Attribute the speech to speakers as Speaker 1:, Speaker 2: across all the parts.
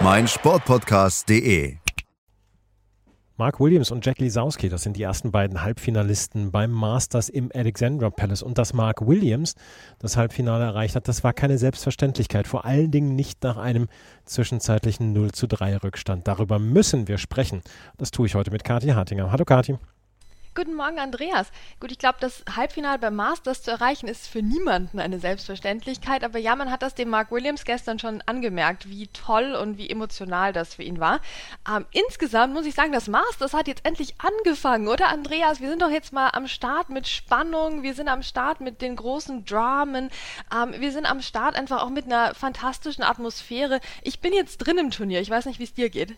Speaker 1: meinsportpodcast.de.
Speaker 2: Mark Williams und Jack Lisowski, das sind die ersten beiden Halbfinalisten beim Masters im Alexandra Palace. Und dass Mark Williams das Halbfinale erreicht hat, das war keine Selbstverständlichkeit. Vor allen Dingen nicht nach einem zwischenzeitlichen 0 zu 3 Rückstand. Darüber müssen wir sprechen. Das tue ich heute mit Kathi Hartinger. Hallo Kathi.
Speaker 3: Guten Morgen, Andreas. Gut, ich glaube, das Halbfinale beim Masters zu erreichen, ist für niemanden eine Selbstverständlichkeit. Aber ja, man hat das dem Mark Williams gestern schon angemerkt, wie toll und wie emotional das für ihn war. Ähm, insgesamt muss ich sagen, das Masters hat jetzt endlich angefangen, oder Andreas? Wir sind doch jetzt mal am Start mit Spannung, wir sind am Start mit den großen Dramen, ähm, wir sind am Start einfach auch mit einer fantastischen Atmosphäre. Ich bin jetzt drin im Turnier. Ich weiß nicht, wie es dir geht.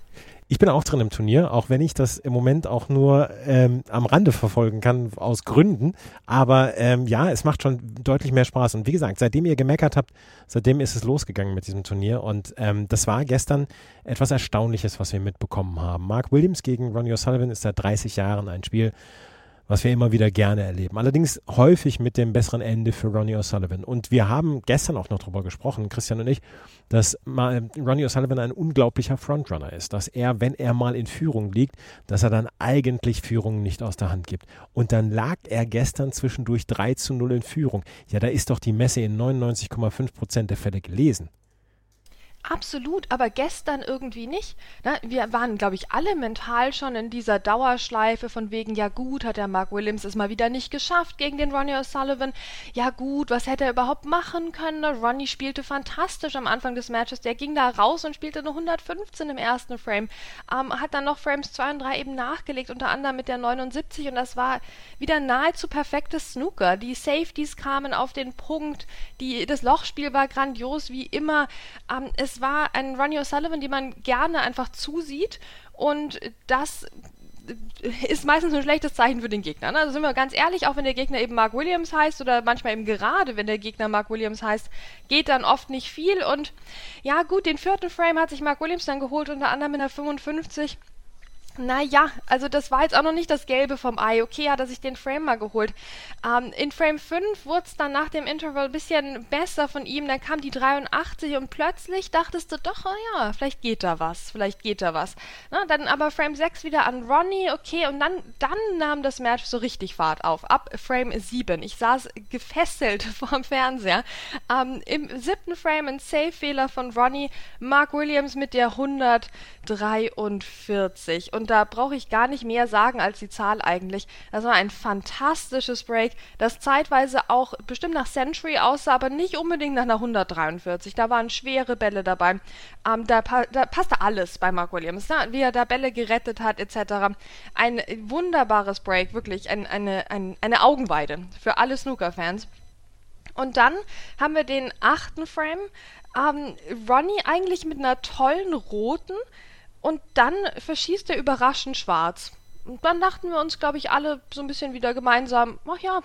Speaker 2: Ich bin auch drin im Turnier, auch wenn ich das im Moment auch nur ähm, am Rande verfolgen kann, aus Gründen. Aber ähm, ja, es macht schon deutlich mehr Spaß. Und wie gesagt, seitdem ihr gemeckert habt, seitdem ist es losgegangen mit diesem Turnier. Und ähm, das war gestern etwas Erstaunliches, was wir mitbekommen haben. Mark Williams gegen Ronnie O'Sullivan ist seit 30 Jahren ein Spiel, was wir immer wieder gerne erleben. Allerdings häufig mit dem besseren Ende für Ronnie O'Sullivan. Und wir haben gestern auch noch darüber gesprochen, Christian und ich, dass Ronnie O'Sullivan ein unglaublicher Frontrunner ist, dass er, wenn er mal in Führung liegt, dass er dann eigentlich Führung nicht aus der Hand gibt. Und dann lag er gestern zwischendurch 3 zu 0 in Führung. Ja, da ist doch die Messe in 99,5 Prozent der Fälle gelesen.
Speaker 3: Absolut, aber gestern irgendwie nicht. Ne? Wir waren, glaube ich, alle mental schon in dieser Dauerschleife von wegen, ja gut, hat der Mark Williams es mal wieder nicht geschafft gegen den Ronnie O'Sullivan. Ja gut, was hätte er überhaupt machen können? Ne? Ronnie spielte fantastisch am Anfang des Matches. Der ging da raus und spielte nur 115 im ersten Frame. Ähm, hat dann noch Frames 2 und 3 eben nachgelegt, unter anderem mit der 79 und das war wieder nahezu perfektes Snooker. Die Safeties kamen auf den Punkt, die, das Lochspiel war grandios wie immer. Ähm, es war ein Ronnie O'Sullivan, die man gerne einfach zusieht und das ist meistens ein schlechtes Zeichen für den Gegner. Ne? Also sind wir ganz ehrlich, auch wenn der Gegner eben Mark Williams heißt oder manchmal eben gerade, wenn der Gegner Mark Williams heißt, geht dann oft nicht viel. Und ja, gut, den vierten Frame hat sich Mark Williams dann geholt, unter anderem in der 55. Naja, also das war jetzt auch noch nicht das Gelbe vom Ei. Okay, hat er sich den Frame mal geholt. Ähm, in Frame 5 wurde es dann nach dem Interval ein bisschen besser von ihm. Dann kam die 83 und plötzlich dachtest du doch, oh ja, vielleicht geht da was, vielleicht geht da was. Na, dann aber Frame 6 wieder an Ronnie, okay, und dann, dann nahm das Match so richtig Fahrt auf. Ab Frame 7. Ich saß gefesselt vorm Fernseher. Ähm, Im siebten Frame ein Save-Fehler von Ronnie. Mark Williams mit der 143. Und da brauche ich gar nicht mehr sagen als die Zahl eigentlich. Das war ein fantastisches Break, das zeitweise auch bestimmt nach Century aussah, aber nicht unbedingt nach einer 143. Da waren schwere Bälle dabei. Ähm, da, da, passte alles bei Mark Williams, ne? wie er da Bälle gerettet hat etc. Ein wunderbares Break, wirklich ein, eine, ein, eine Augenweide für alle Snooker-Fans. Und dann haben wir den achten Frame. Ähm, Ronnie eigentlich mit einer tollen roten, und dann verschießt er überraschend schwarz. Und dann dachten wir uns, glaube ich, alle so ein bisschen wieder gemeinsam, ach ja,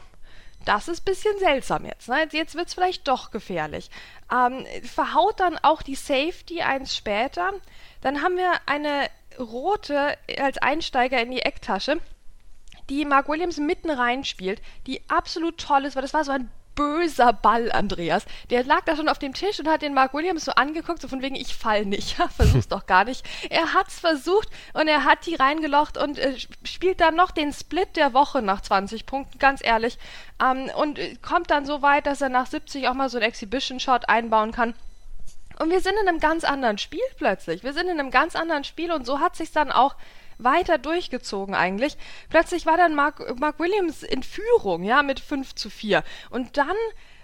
Speaker 3: das ist ein bisschen seltsam jetzt. Ne? Jetzt wird es vielleicht doch gefährlich. Ähm, verhaut dann auch die Safety eins später. Dann haben wir eine rote als Einsteiger in die Ecktasche, die Mark Williams mitten reinspielt, die absolut toll ist, weil das war so ein böser Ball, Andreas. Der lag da schon auf dem Tisch und hat den Mark Williams so angeguckt, so von wegen, ich fall nicht. Versuch's doch gar nicht. Er hat's versucht und er hat die reingelocht und äh, spielt dann noch den Split der Woche nach 20 Punkten, ganz ehrlich. Ähm, und äh, kommt dann so weit, dass er nach 70 auch mal so einen Exhibition-Shot einbauen kann. Und wir sind in einem ganz anderen Spiel plötzlich. Wir sind in einem ganz anderen Spiel und so hat sich's dann auch weiter durchgezogen eigentlich. Plötzlich war dann Mark, Mark Williams in Führung, ja, mit 5 zu 4. Und dann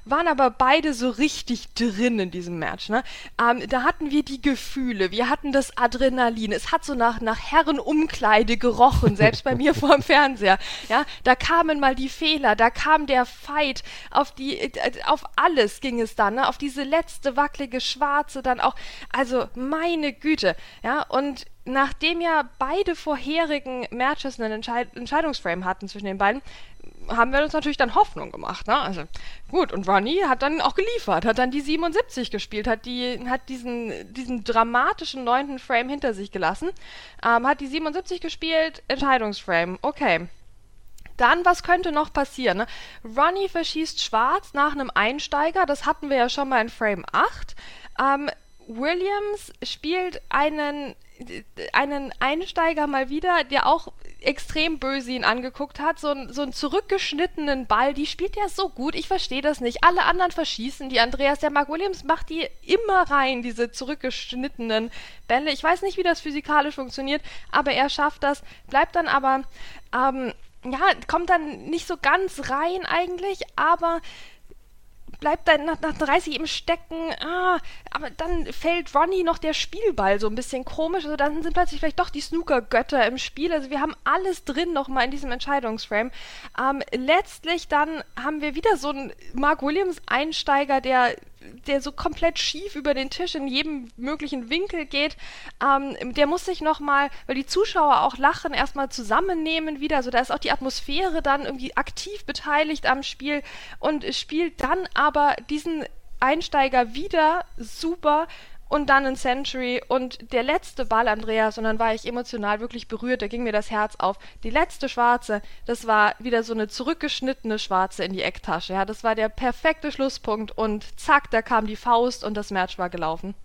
Speaker 3: waren aber beide so richtig drin in diesem Match. Ne? Ähm, da hatten wir die Gefühle, wir hatten das Adrenalin. Es hat so nach, nach Herrenumkleide gerochen, selbst bei mir vor dem Fernseher. Ja, da kamen mal die Fehler, da kam der Fight, auf die, äh, auf alles ging es dann, ne? auf diese letzte wackelige Schwarze dann auch. Also meine Güte, ja, und nachdem ja beide vorherigen Matches einen Entscheid Entscheidungsframe hatten zwischen den beiden, haben wir uns natürlich dann Hoffnung gemacht. Ne? Also gut, und Ronnie hat dann auch geliefert, hat dann die 77 gespielt, hat, die, hat diesen, diesen dramatischen neunten Frame hinter sich gelassen, ähm, hat die 77 gespielt, Entscheidungsframe, okay. Dann, was könnte noch passieren? Ne? Ronnie verschießt schwarz nach einem Einsteiger, das hatten wir ja schon mal in Frame 8. Ähm, Williams spielt einen einen Einsteiger mal wieder, der auch extrem böse ihn angeguckt hat, so, ein, so einen zurückgeschnittenen Ball, die spielt ja so gut, ich verstehe das nicht. Alle anderen verschießen die. Andreas, der Mark Williams macht die immer rein, diese zurückgeschnittenen Bälle. Ich weiß nicht, wie das physikalisch funktioniert, aber er schafft das, bleibt dann aber, ähm, ja, kommt dann nicht so ganz rein eigentlich, aber bleibt dann nach, nach 30 eben stecken. Ah, aber dann fällt Ronnie noch der Spielball so ein bisschen komisch. Also dann sind plötzlich vielleicht doch die Snooker-Götter im Spiel. Also wir haben alles drin nochmal in diesem Entscheidungsframe. Ähm, letztlich dann haben wir wieder so einen Mark Williams-Einsteiger, der der so komplett schief über den Tisch in jedem möglichen Winkel geht, ähm, der muss sich nochmal, weil die Zuschauer auch lachen, erstmal zusammennehmen wieder. Also da ist auch die Atmosphäre dann irgendwie aktiv beteiligt am Spiel und spielt dann aber diesen Einsteiger wieder super und dann ein Century und der letzte Ball, Andreas, und dann war ich emotional wirklich berührt, da ging mir das Herz auf. Die letzte Schwarze, das war wieder so eine zurückgeschnittene Schwarze in die Ecktasche. Ja, das war der perfekte Schlusspunkt und zack, da kam die Faust und das Match war gelaufen.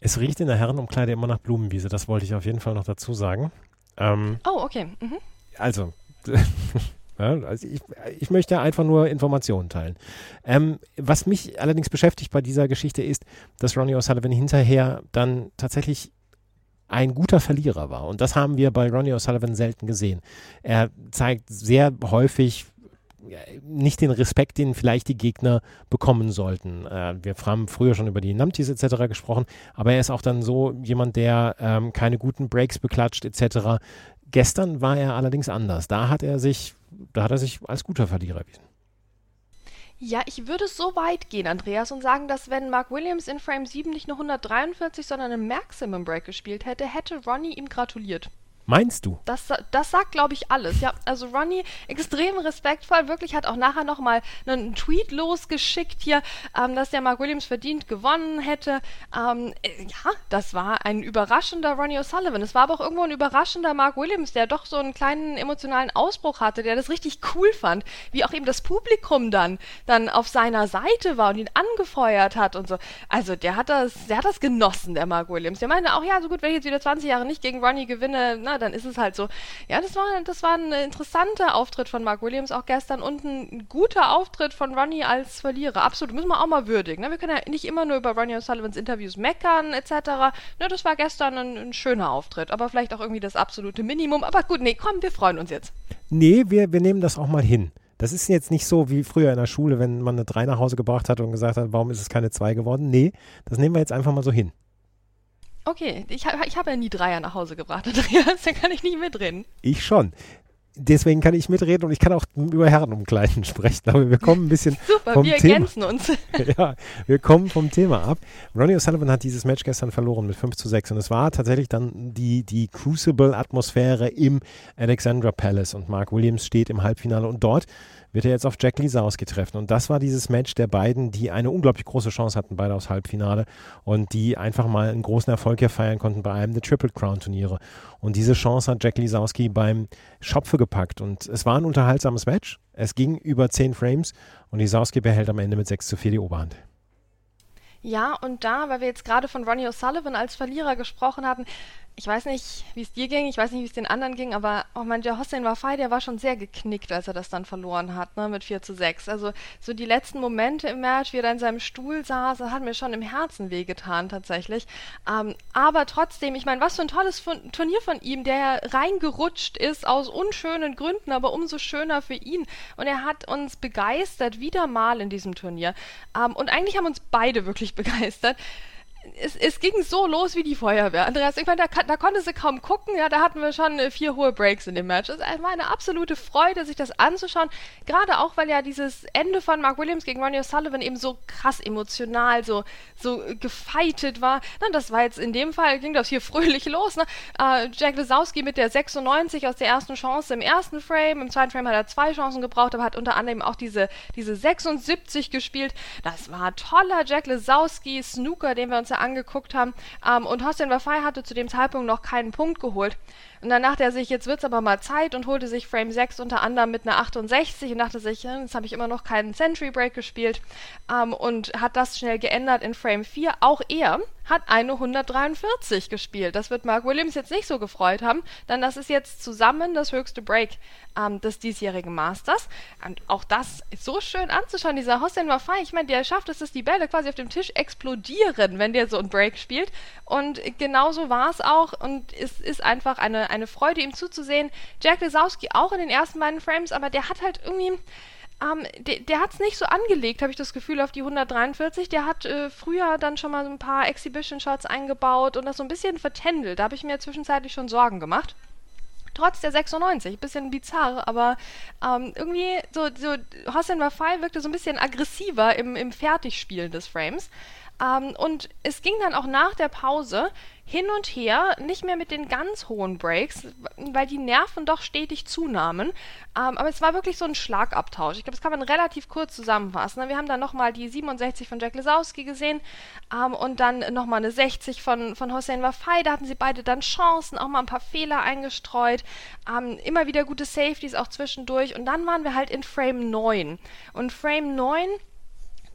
Speaker 2: Es riecht in der Herrenumkleide immer nach Blumenwiese, das wollte ich auf jeden Fall noch dazu sagen.
Speaker 3: Ähm, oh, okay. Mhm.
Speaker 2: Also, Ja, also ich, ich möchte einfach nur Informationen teilen. Ähm, was mich allerdings beschäftigt bei dieser Geschichte ist, dass Ronnie O'Sullivan hinterher dann tatsächlich ein guter Verlierer war. Und das haben wir bei Ronnie O'Sullivan selten gesehen. Er zeigt sehr häufig nicht den Respekt, den vielleicht die Gegner bekommen sollten. Äh, wir haben früher schon über die Numpties etc. gesprochen, aber er ist auch dann so jemand, der ähm, keine guten Breaks beklatscht etc. Gestern war er allerdings anders. Da hat er sich da hat er sich als guter Verlierer erwiesen.
Speaker 3: Ja, ich würde so weit gehen, Andreas, und sagen, dass wenn Mark Williams in Frame 7 nicht nur 143, sondern einen Maximum Break gespielt hätte, hätte Ronnie ihm gratuliert.
Speaker 2: Meinst du?
Speaker 3: Das, das sagt, glaube ich, alles. Ja, also Ronnie, extrem respektvoll, wirklich hat auch nachher nochmal einen Tweet losgeschickt hier, ähm, dass der Mark Williams verdient gewonnen hätte. Ähm, äh, ja, das war ein überraschender Ronnie O'Sullivan. Es war aber auch irgendwo ein überraschender Mark Williams, der doch so einen kleinen emotionalen Ausbruch hatte, der das richtig cool fand, wie auch eben das Publikum dann, dann auf seiner Seite war und ihn angefeuert hat und so. Also der hat das, der hat das genossen, der Mark Williams. Der meinte auch, ja, so gut, wenn ich jetzt wieder 20 Jahre nicht gegen Ronnie gewinne, na, dann ist es halt so. Ja, das war, das war ein interessanter Auftritt von Mark Williams auch gestern und ein guter Auftritt von Ronnie als Verlierer. Absolut, müssen wir auch mal würdigen. Ne? Wir können ja nicht immer nur über Ronnie O'Sullivans Interviews meckern etc. Ne, das war gestern ein, ein schöner Auftritt, aber vielleicht auch irgendwie das absolute Minimum. Aber gut, nee, komm, wir freuen uns jetzt.
Speaker 2: Nee, wir, wir nehmen das auch mal hin. Das ist jetzt nicht so wie früher in der Schule, wenn man eine 3 nach Hause gebracht hat und gesagt hat, warum ist es keine 2 geworden? Nee, das nehmen wir jetzt einfach mal so hin.
Speaker 3: Okay, ich, ich habe ja nie Dreier nach Hause gebracht, Andreas, da kann ich nicht mitreden.
Speaker 2: Ich schon. Deswegen kann ich mitreden und ich kann auch über Herrenumkleiden sprechen. Aber wir kommen ein bisschen
Speaker 3: Super,
Speaker 2: vom
Speaker 3: wir
Speaker 2: Thema.
Speaker 3: ergänzen uns.
Speaker 2: ja, wir kommen vom Thema ab. Ronnie O'Sullivan hat dieses Match gestern verloren mit 5 zu 6 und es war tatsächlich dann die, die Crucible-Atmosphäre im Alexandra Palace und Mark Williams steht im Halbfinale und dort wird er jetzt auf Jack Lisowski treffen. Und das war dieses Match der beiden, die eine unglaublich große Chance hatten, beide aufs Halbfinale und die einfach mal einen großen Erfolg hier feiern konnten bei einem der Triple Crown Turniere. Und diese Chance hat Jack Lisowski beim Schopfe gepackt. Und es war ein unterhaltsames Match. Es ging über 10 Frames und Lisowski behält am Ende mit 6 zu 4 die Oberhand.
Speaker 3: Ja, und da, weil wir jetzt gerade von Ronnie O'Sullivan als Verlierer gesprochen hatten, ich weiß nicht, wie es dir ging, ich weiß nicht, wie es den anderen ging, aber oh mein, der Hossein Wafai, der war schon sehr geknickt, als er das dann verloren hat, ne, mit 4 zu 6. Also so die letzten Momente im Match, wie er da in seinem Stuhl saß, hat mir schon im Herzen wehgetan tatsächlich. Ähm, aber trotzdem, ich meine, was für ein tolles Turnier von ihm, der reingerutscht ist aus unschönen Gründen, aber umso schöner für ihn. Und er hat uns begeistert, wieder mal in diesem Turnier. Ähm, und eigentlich haben uns beide wirklich begeistert es, es, ging so los wie die Feuerwehr. Andreas, ich meine, da, da konnte sie kaum gucken. Ja, da hatten wir schon äh, vier hohe Breaks in dem Match. Es war eine absolute Freude, sich das anzuschauen. Gerade auch, weil ja dieses Ende von Mark Williams gegen Ronnie O'Sullivan eben so krass emotional, so, so gefeitet war. Na, das war jetzt in dem Fall, ging das hier fröhlich los. Ne? Äh, Jack Lesowski mit der 96 aus der ersten Chance im ersten Frame. Im zweiten Frame hat er zwei Chancen gebraucht, aber hat unter anderem auch diese, diese 76 gespielt. Das war toller Jack Lesowski Snooker, den wir uns ja angeguckt haben. Ähm, und Hossein Wafai hatte zu dem Zeitpunkt noch keinen Punkt geholt. Und dann dachte er sich, jetzt wird es aber mal Zeit und holte sich Frame 6 unter anderem mit einer 68 und dachte sich, hm, jetzt habe ich immer noch keinen Century Break gespielt ähm, und hat das schnell geändert in Frame 4. Auch er hat eine 143 gespielt. Das wird Mark Williams jetzt nicht so gefreut haben, denn das ist jetzt zusammen das höchste Break ähm, des diesjährigen Masters. Und auch das ist so schön anzuschauen, dieser Hossein Wafai. Ich meine, der schafft es, dass die Bälle quasi auf dem Tisch explodieren, wenn der so ein Break spielt. Und genauso war es auch und es ist einfach eine eine, Freude, ihm zuzusehen. Jack Lesowski auch in den ersten beiden Frames, aber der hat halt irgendwie. Ähm, der, der hat es nicht so angelegt, habe ich das Gefühl, auf die 143. Der hat äh, früher dann schon mal so ein paar Exhibition-Shots eingebaut und das so ein bisschen vertändelt. Da habe ich mir zwischenzeitlich schon Sorgen gemacht trotz der 96. Bisschen bizarr, aber ähm, irgendwie so, so Hossein Wafai wirkte so ein bisschen aggressiver im, im Fertigspielen des Frames. Ähm, und es ging dann auch nach der Pause hin und her, nicht mehr mit den ganz hohen Breaks, weil die Nerven doch stetig zunahmen. Ähm, aber es war wirklich so ein Schlagabtausch. Ich glaube, das kann man relativ kurz zusammenfassen. Wir haben dann nochmal die 67 von Jack Lesowski gesehen ähm, und dann nochmal eine 60 von, von Hossein Wafai. Da hatten sie beide dann Chancen, auch mal ein paar Fehler eingestreut. Ähm, immer wieder gute Safeties auch zwischendurch. Und dann waren wir halt in Frame 9. Und Frame 9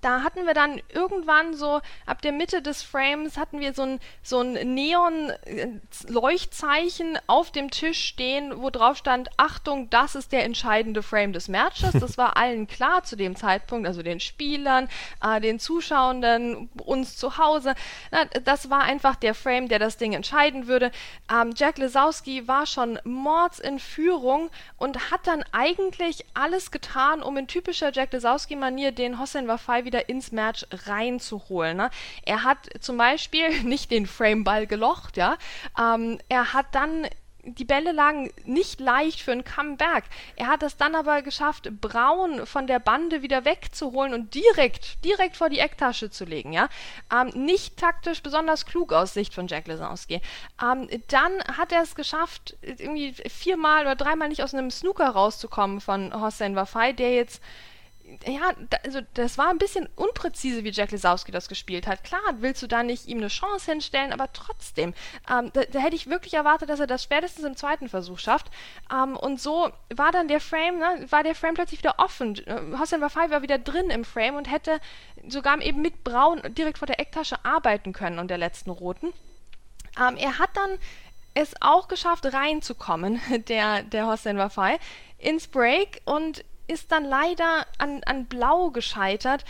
Speaker 3: da hatten wir dann irgendwann so ab der Mitte des Frames hatten wir so ein, so ein Neon-Leuchtzeichen auf dem Tisch stehen, wo drauf stand, Achtung, das ist der entscheidende Frame des Matches. Das war allen klar zu dem Zeitpunkt, also den Spielern, äh, den Zuschauenden, uns zu Hause. Na, das war einfach der Frame, der das Ding entscheiden würde. Ähm, Jack Lesowski war schon mords in Führung und hat dann eigentlich alles getan, um in typischer Jack Lesowski-Manier den Hossein Wafai wieder wieder ins Match reinzuholen. Ne? Er hat zum Beispiel nicht den Frameball gelocht, ja. Ähm, er hat dann die Bälle lagen nicht leicht für ein Comeback. Er hat es dann aber geschafft, Braun von der Bande wieder wegzuholen und direkt, direkt vor die Ecktasche zu legen, ja. Ähm, nicht taktisch besonders klug aus Sicht von Jack Lesowski. Ähm, dann hat er es geschafft, irgendwie viermal oder dreimal nicht aus einem Snooker rauszukommen von Hossein Wafai, der jetzt ja, also das war ein bisschen unpräzise, wie Jack Lesowski das gespielt hat. Klar, willst du da nicht ihm eine Chance hinstellen, aber trotzdem, ähm, da, da, hätte ich wirklich erwartet, dass er das spätestens im zweiten Versuch schafft. Ähm, und so war dann der Frame, ne, war der Frame plötzlich wieder offen. Äh, Hossein Wafai war wieder drin im Frame und hätte sogar eben mit Braun direkt vor der Ecktasche arbeiten können und der letzten roten. Ähm, er hat dann es auch geschafft, reinzukommen, der, der Hossein Wafai, ins Break und ist dann leider an, an Blau gescheitert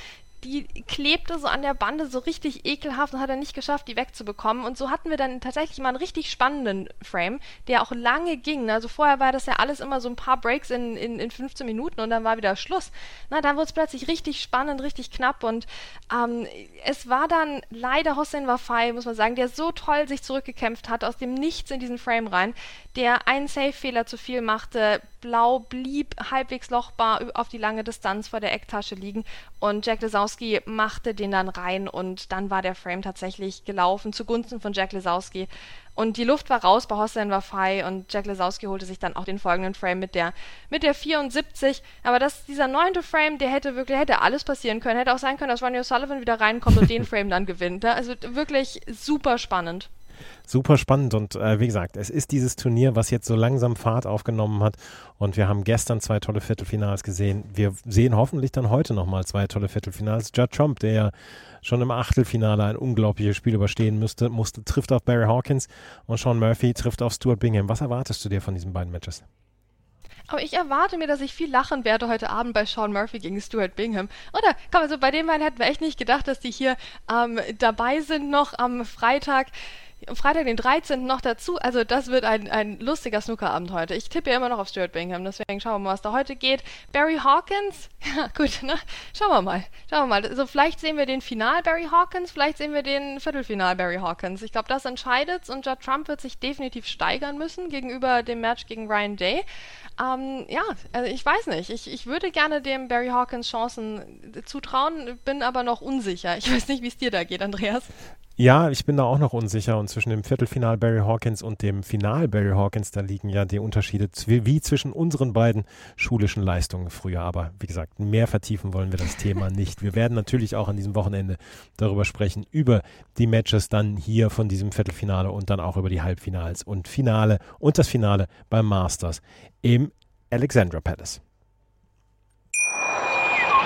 Speaker 3: die klebte so an der Bande so richtig ekelhaft und hat er nicht geschafft, die wegzubekommen. Und so hatten wir dann tatsächlich mal einen richtig spannenden Frame, der auch lange ging. Also vorher war das ja alles immer so ein paar Breaks in, in, in 15 Minuten und dann war wieder Schluss. Na, dann wurde es plötzlich richtig spannend, richtig knapp und ähm, es war dann leider Hossein Wafai, muss man sagen, der so toll sich zurückgekämpft hat aus dem Nichts in diesen Frame rein, der einen Safe-Fehler zu viel machte, Blau blieb halbwegs lochbar auf die lange Distanz vor der Ecktasche liegen und Jack Lesowski machte den dann rein und dann war der Frame tatsächlich gelaufen zugunsten von Jack Lesowski. Und die Luft war raus bei Hossein Wafai und Jack Lesowski holte sich dann auch den folgenden Frame mit der, mit der 74. Aber das, dieser neunte Frame, der hätte wirklich, hätte alles passieren können. Hätte auch sein können, dass Ronnie O'Sullivan wieder reinkommt und den Frame dann gewinnt. Also wirklich super spannend.
Speaker 2: Super spannend und äh, wie gesagt, es ist dieses Turnier, was jetzt so langsam Fahrt aufgenommen hat und wir haben gestern zwei tolle Viertelfinals gesehen. Wir sehen hoffentlich dann heute nochmal zwei tolle Viertelfinals. Judd Trump, der ja schon im Achtelfinale ein unglaubliches Spiel überstehen müsste, musste, trifft auf Barry Hawkins und Sean Murphy trifft auf Stuart Bingham. Was erwartest du dir von diesen beiden Matches?
Speaker 3: Aber ich erwarte mir, dass ich viel lachen werde heute Abend bei Sean Murphy gegen Stuart Bingham. Oder, komm, also bei den beiden hätten wir echt nicht gedacht, dass die hier ähm, dabei sind noch am Freitag. Freitag, den 13. noch dazu. Also das wird ein, ein lustiger Snookerabend heute. Ich tippe ja immer noch auf Stuart Bingham, deswegen schauen wir mal, was da heute geht. Barry Hawkins, ja gut, ne? Schauen wir mal. Schauen wir mal. Also vielleicht sehen wir den Final Barry Hawkins, vielleicht sehen wir den Viertelfinal Barry Hawkins. Ich glaube, das entscheidet und Judd Trump wird sich definitiv steigern müssen gegenüber dem Match gegen Ryan Day. Ähm, ja, also ich weiß nicht. Ich, ich würde gerne dem Barry Hawkins Chancen zutrauen, bin aber noch unsicher. Ich weiß nicht, wie es dir da geht, Andreas.
Speaker 2: Ja, ich bin da auch noch unsicher und zwischen dem Viertelfinal Barry Hawkins und dem Final Barry Hawkins, da liegen ja die Unterschiede wie zwischen unseren beiden schulischen Leistungen früher. Aber wie gesagt, mehr vertiefen wollen wir das Thema nicht. Wir werden natürlich auch an diesem Wochenende darüber sprechen, über die Matches dann hier von diesem Viertelfinale und dann auch über die Halbfinals und Finale und das Finale beim Masters im Alexandra Palace.